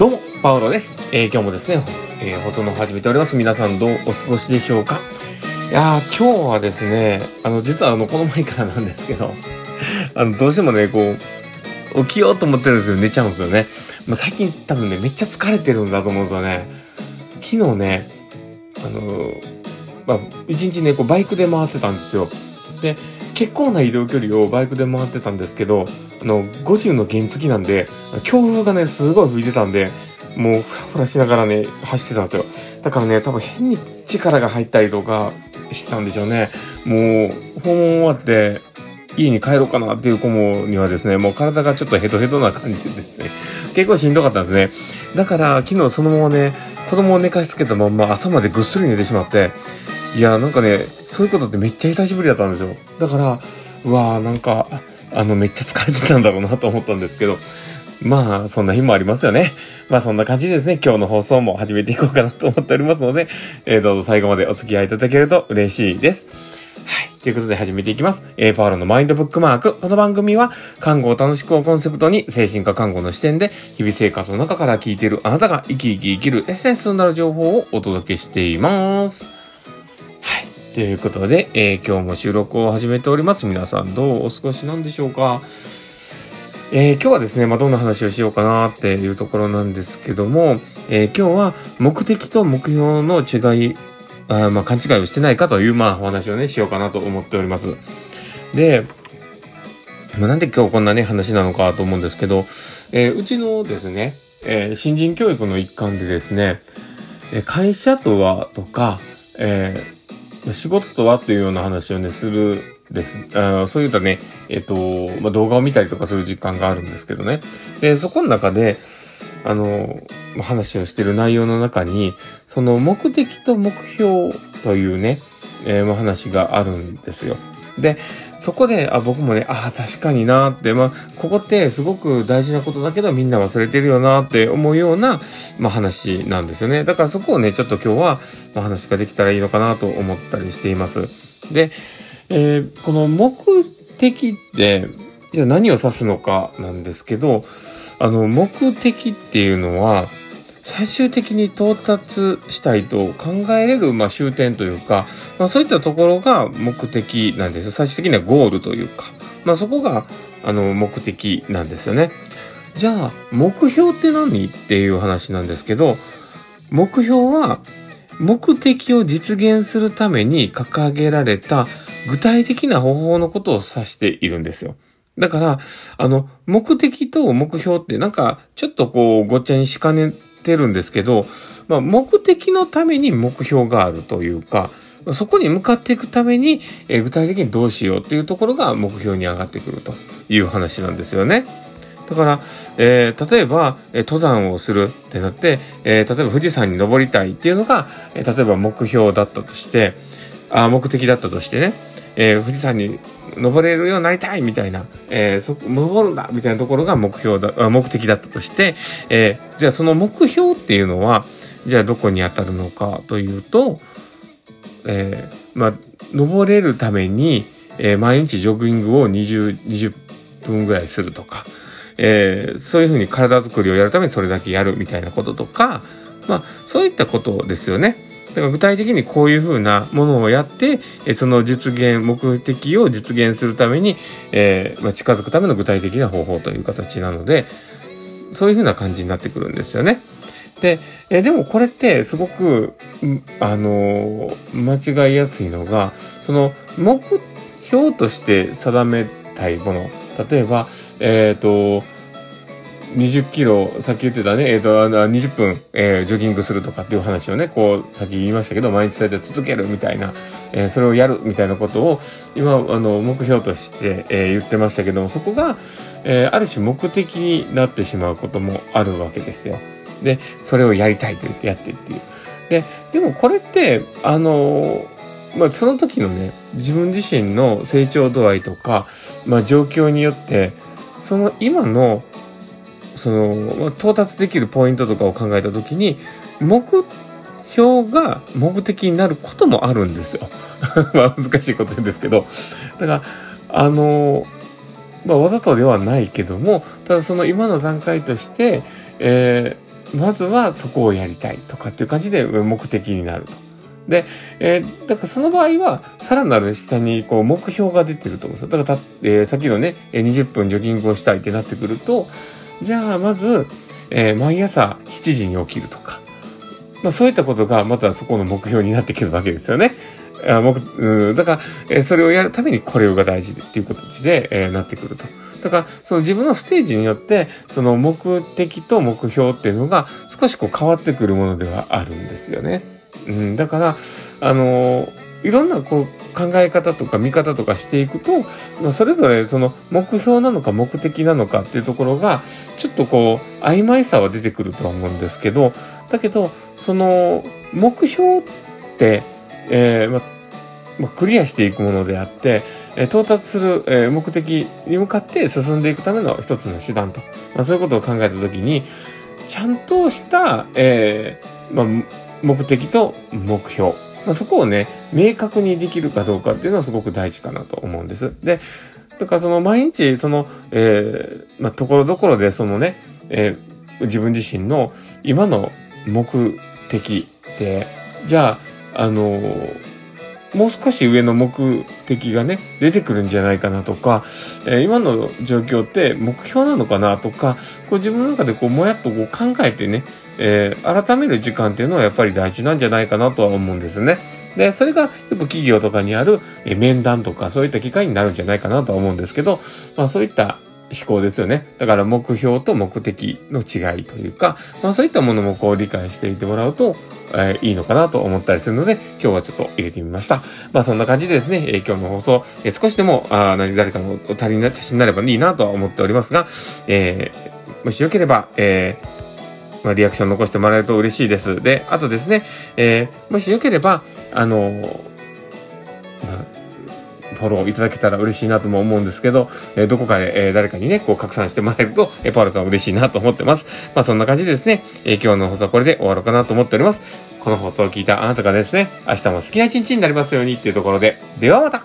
どうも、パウロです。えー今日もですね、えー放送の方始めております。皆さんどうお過ごしでしょうか？いやー、今日はですね、あの、実はあの、この前からなんですけど、あの、どうしてもね、こう、起きようと思ってるんですけど、寝ちゃうんですよね。まあ、最近多分ね、めっちゃ疲れてるんだと思うんですよね。昨日ね、あのーまあ、一日ね、こう、バイクで回ってたんですよ。で、結構な移動距離をバイクで回ってたんですけど、あの、50の原付なんで、強風がね、すごい吹いてたんで、もう、ふらふらしながらね、走ってたんですよ。だからね、多分変に力が入ったりとかしてたんでしょうね。もう、訪問終わって、家に帰ろうかなっていう子もにはですね、もう体がちょっとヘトヘトな感じでですね、結構しんどかったんですね。だから、昨日そのままね、子供を寝かしつけたまんま朝までぐっすり寝てしまって、いや、なんかね、そういうことってめっちゃ久しぶりだったんですよ。だから、うわーなんか、あの、めっちゃ疲れてたんだろうなと思ったんですけど、まあ、そんな日もありますよね。まあ、そんな感じですね、今日の放送も始めていこうかなと思っておりますので、えーどうぞ最後までお付き合いいただけると嬉しいです。はい。ということで始めていきます。えー、パーロのマインドブックマーク。この番組は、看護を楽しくをコンセプトに、精神科看護の視点で、日々生活の中から聞いているあなたが生き生き生きるエッセンスとなる情報をお届けしています。ということで、えー今日も収録を始めております。皆さんどうお過ごしなんでしょうかえー今日はですね、まあ、どんな話をしようかなっていうところなんですけども、えー今日は目的と目標の違い、あまあ、勘違いをしてないかという、まあ、お話をね、しようかなと思っております。で、まあ、なんで今日こんなね、話なのかと思うんですけど、えーうちのですね、え新人教育の一環でですね、会社とはとか、えー仕事とはというような話をね、するです。あそういったね、えっ、と、まあ、動画を見たりとかする実感があるんですけどね。で、そこの中で、あの、話をしている内容の中に、その目的と目標というね、えー話があるんですよ。で、そこで、あ、僕もね、ああ、確かになーって、まあ、ここってすごく大事なことだけどみんな忘れてるよなーって思うような、まあ話なんですよね。だからそこをね、ちょっと今日は、まあ、話ができたらいいのかなと思ったりしています。で、えーこの目的って、じゃあ何を指すのかなんですけど、あの、目的っていうのは、最終的に到達したいと考えれる、まあ、終点というか、まあ、そういったところが目的なんです。最終的にはゴールというか、まあ、そこが、あの、目的なんですよね。じゃあ、目標って何っていう話なんですけど、目標は、目的を実現するために掲げられた具体的な方法のことを指しているんですよ。だから、あの、目的と目標ってなんか、ちょっとこう、ごっちゃにしかねてるんですけど、まあ、目的のために目標があるというか、そこに向かっていくために、えー具体的にどうしようっていうところが目標に上がってくるという話なんですよね。だから、えー例えば、えー登山をするってなって、えー例えば富士山に登りたいっていうのが、えー例えば目標だったとして、あ目的だったとしてね、えー富士山に登れるようになりたいみたいな、えーそこ、登るんだみたいなところが目標だ、目的だったとして、えーじゃあその目標っていうのは、じゃあどこに当たるのかというと、えーまあ、登れるために、えー毎日ジョギングを20、20分ぐらいするとか、えーそういうふうに体作りをやるためにそれだけやるみたいなこととか、まあ、そういったことですよね。だから具体的にこういうふうなものをやって、えその実現、目的を実現するために、えーまあ、近づくための具体的な方法という形なので、そういうふうな感じになってくるんですよね。で、えでもこれってすごく、あのー間違いやすいのが、その目標として定めたいもの。例えば、えっ、と、20キロ、さっき言ってたね、えっ、と、あの20分、えージョギングするとかっていう話をね、こう、さっき言いましたけど、毎日そうやって続けるみたいな、えーそれをやるみたいなことを、今、あの、目標として、えー言ってましたけども、そこが、えーある種目的になってしまうこともあるわけですよ。で、それをやりたいと言ってやってっていう。で、でもこれって、あのまあ、その時のね、自分自身の成長度合いとか、まあ、状況によって、その今の、その、到達できるポイントとかを考えた時に、目標が目的になることもあるんですよ。まあ、難しいことですけど。だから、あのまあ、わざとではないけども、ただその今の段階として、えーまずはそこをやりたいとかっていう感じで目的になると。で、えー、だからその場合は、さらなる下にこう目標が出てると思うんですよ。だからた、えー、さっきのね、20分ジョギングをしたいってなってくると、じゃあまず、えー、毎朝7時に起きるとか、まあそういったことがまたそこの目標になってくるわけですよね。あ目うん、だから、えー、それをやるためにこれが大事っていうことで、えー、なってくると。だから、その自分のステージによって、その目的と目標っていうのが少しこう変わってくるものではあるんですよね。うん、だから、あのいろんなこう考え方とか見方とかしていくと、まあ、それぞれその目標なのか目的なのかっていうところが、ちょっとこう、曖昧さは出てくるとは思うんですけど、だけど、その、目標って、えー、ままクリアしていくものであって、え到達する、え目的に向かって進んでいくための一つの手段と、まあ、そういうことを考えたときに、ちゃんとした、えー、まあ、目的と目標。まあ、そこをね、明確にできるかどうかっていうのはすごく大事かなと思うんです。で、だからその毎日、その、えー、まあ、ところどころでそのね、えー、自分自身の今の目的って、じゃあ、あのーもう少し上の目的がね、出てくるんじゃないかなとか、えー、今の状況って目標なのかなとか、こう自分の中でこうもやっとこう考えてね、えー、改める時間っていうのはやっぱり大事なんじゃないかなとは思うんですね。で、それがよく企業とかにある、え面談とかそういった機会になるんじゃないかなとは思うんですけど、まあそういった思考ですよね。だから目標と目的の違いというか、まあそういったものもこう理解していてもらうと、えー、いいのかなと思ったりするので、今日はちょっと入れてみました。まあそんな感じでですね、えー、今日の放送、えー、少しでも、あ何誰かの足りない足しになればいいなとは思っておりますが、えー、もしよければ、えー、まあ、リアクション残してもらえると嬉しいです。で、あとですね、えー、もしよければ、あのーフォローいただけたら嬉しいなとも思うんですけど、えー、どこかで、えー、誰かにね、こう拡散してもらえると、えー、パウロさん嬉しいなと思ってます。まあそんな感じでですね、え、今日の放送はこれで終わろうかなと思っております。この放送を聞いたあなたがですね、明日も好きな一日になりますようにっていうところで、ではまた